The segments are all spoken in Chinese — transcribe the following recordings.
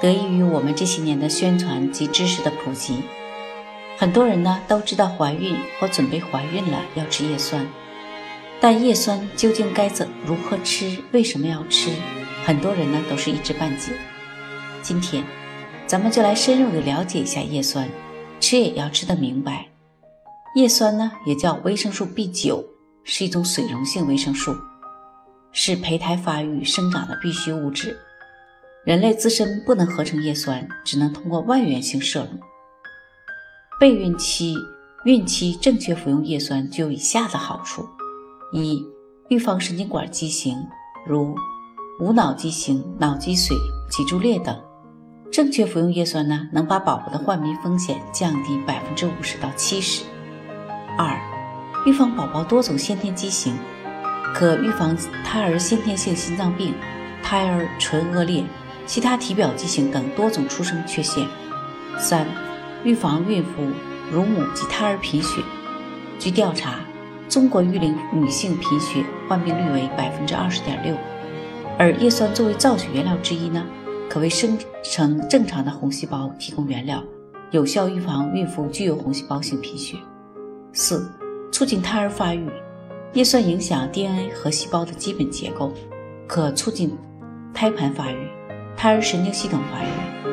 得益于我们这些年的宣传及知识的普及，很多人呢都知道怀孕或准备怀孕了要吃叶酸，但叶酸究竟该怎如何吃？为什么要吃？很多人呢都是一知半解。今天，咱们就来深入的了解一下叶酸，吃也要吃得明白。叶酸呢也叫维生素 B 九，是一种水溶性维生素，是胚胎发育生长的必需物质。人类自身不能合成叶酸，只能通过外源性摄入。备孕期、孕期正确服用叶酸就有以下的好处：一、预防神经管畸形，如无脑畸形、脑积水、脊柱裂等。正确服用叶酸呢，能把宝宝的患病风险降低百分之五十到七十。二、预防宝宝多种先天畸形，可预防胎儿先天性心脏病、胎儿唇腭裂。其他体表畸形等多种出生缺陷。三、预防孕妇、乳母及胎儿贫血。据调查，中国育龄女性贫血患病率为百分之二十点六，而叶酸作为造血原料之一呢，可为生成正常的红细胞提供原料，有效预防孕妇具有红细胞性贫血。四、促进胎儿发育。叶酸影响 DNA 和细胞的基本结构，可促进胎盘发育。胎儿神经系统发育，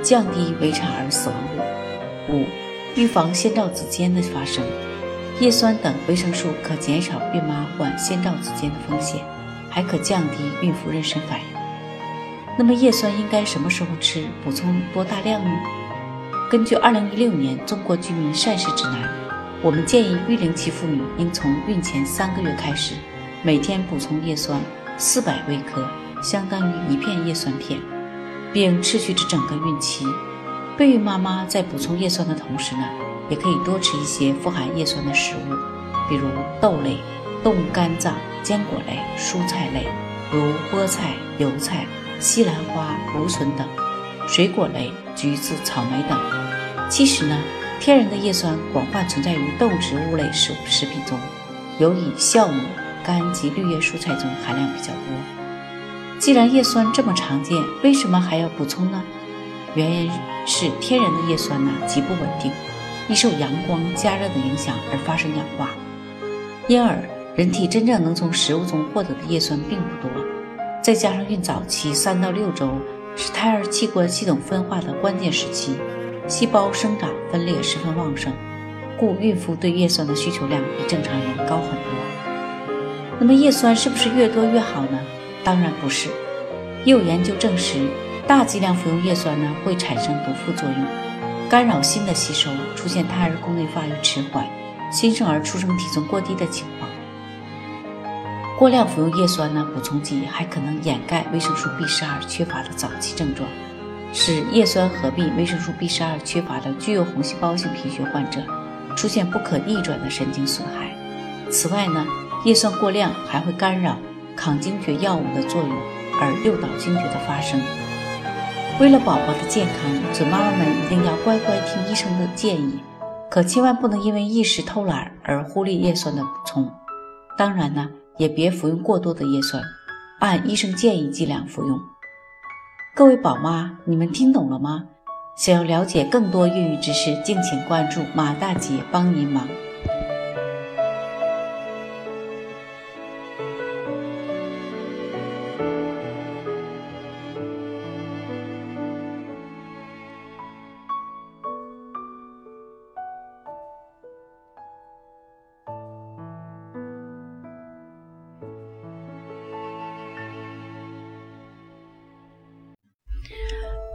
降低围产儿死亡率。五、预防先兆子痫的发生。叶酸等维生素可减少孕妈患先兆子痫的风险，还可降低孕妇妊娠反应。那么叶酸应该什么时候吃？补充多大量呢？根据二零一六年中国居民膳食指南，我们建议育龄期妇女应从孕前三个月开始，每天补充叶酸四百微克，相当于一片叶酸片。并持续至整个孕期。备孕妈妈在补充叶酸的同时呢，也可以多吃一些富含叶酸的食物，比如豆类、动物肝脏、坚果类、蔬菜类，如菠菜、油菜、西兰花、芦笋等；水果类，橘子、草莓等。其实呢，天然的叶酸广泛存在于动植物类食食品中，尤以酵母、柑及绿叶蔬菜中含量比较多。既然叶酸这么常见，为什么还要补充呢？原因是天然的叶酸呢极不稳定，易受阳光、加热的影响而发生氧化，因而人体真正能从食物中获得的叶酸并不多。再加上孕早期三到六周是胎儿器官系统分化的关键时期，细胞生长分裂十分旺盛，故孕妇对叶酸的需求量比正常人高很多。那么叶酸是不是越多越好呢？当然不是，也有研究证实，大剂量服用叶酸呢会产生毒副作用，干扰锌的吸收，出现胎儿宫内发育迟缓、新生儿出生体重过低的情况。过量服用叶酸呢补充剂还可能掩盖维生素 B 十二缺乏的早期症状，使叶酸合并维生素 B 十二缺乏的具有红细胞性贫血患者出现不可逆转的神经损害。此外呢，叶酸过量还会干扰。抗惊厥药物的作用而诱导惊厥的发生。为了宝宝的健康，准妈妈们一定要乖乖听医生的建议，可千万不能因为一时偷懒而忽略叶酸的补充。当然呢，也别服用过多的叶酸，按医生建议剂量服用。各位宝妈，你们听懂了吗？想要了解更多孕育知识，敬请关注马大姐帮您忙。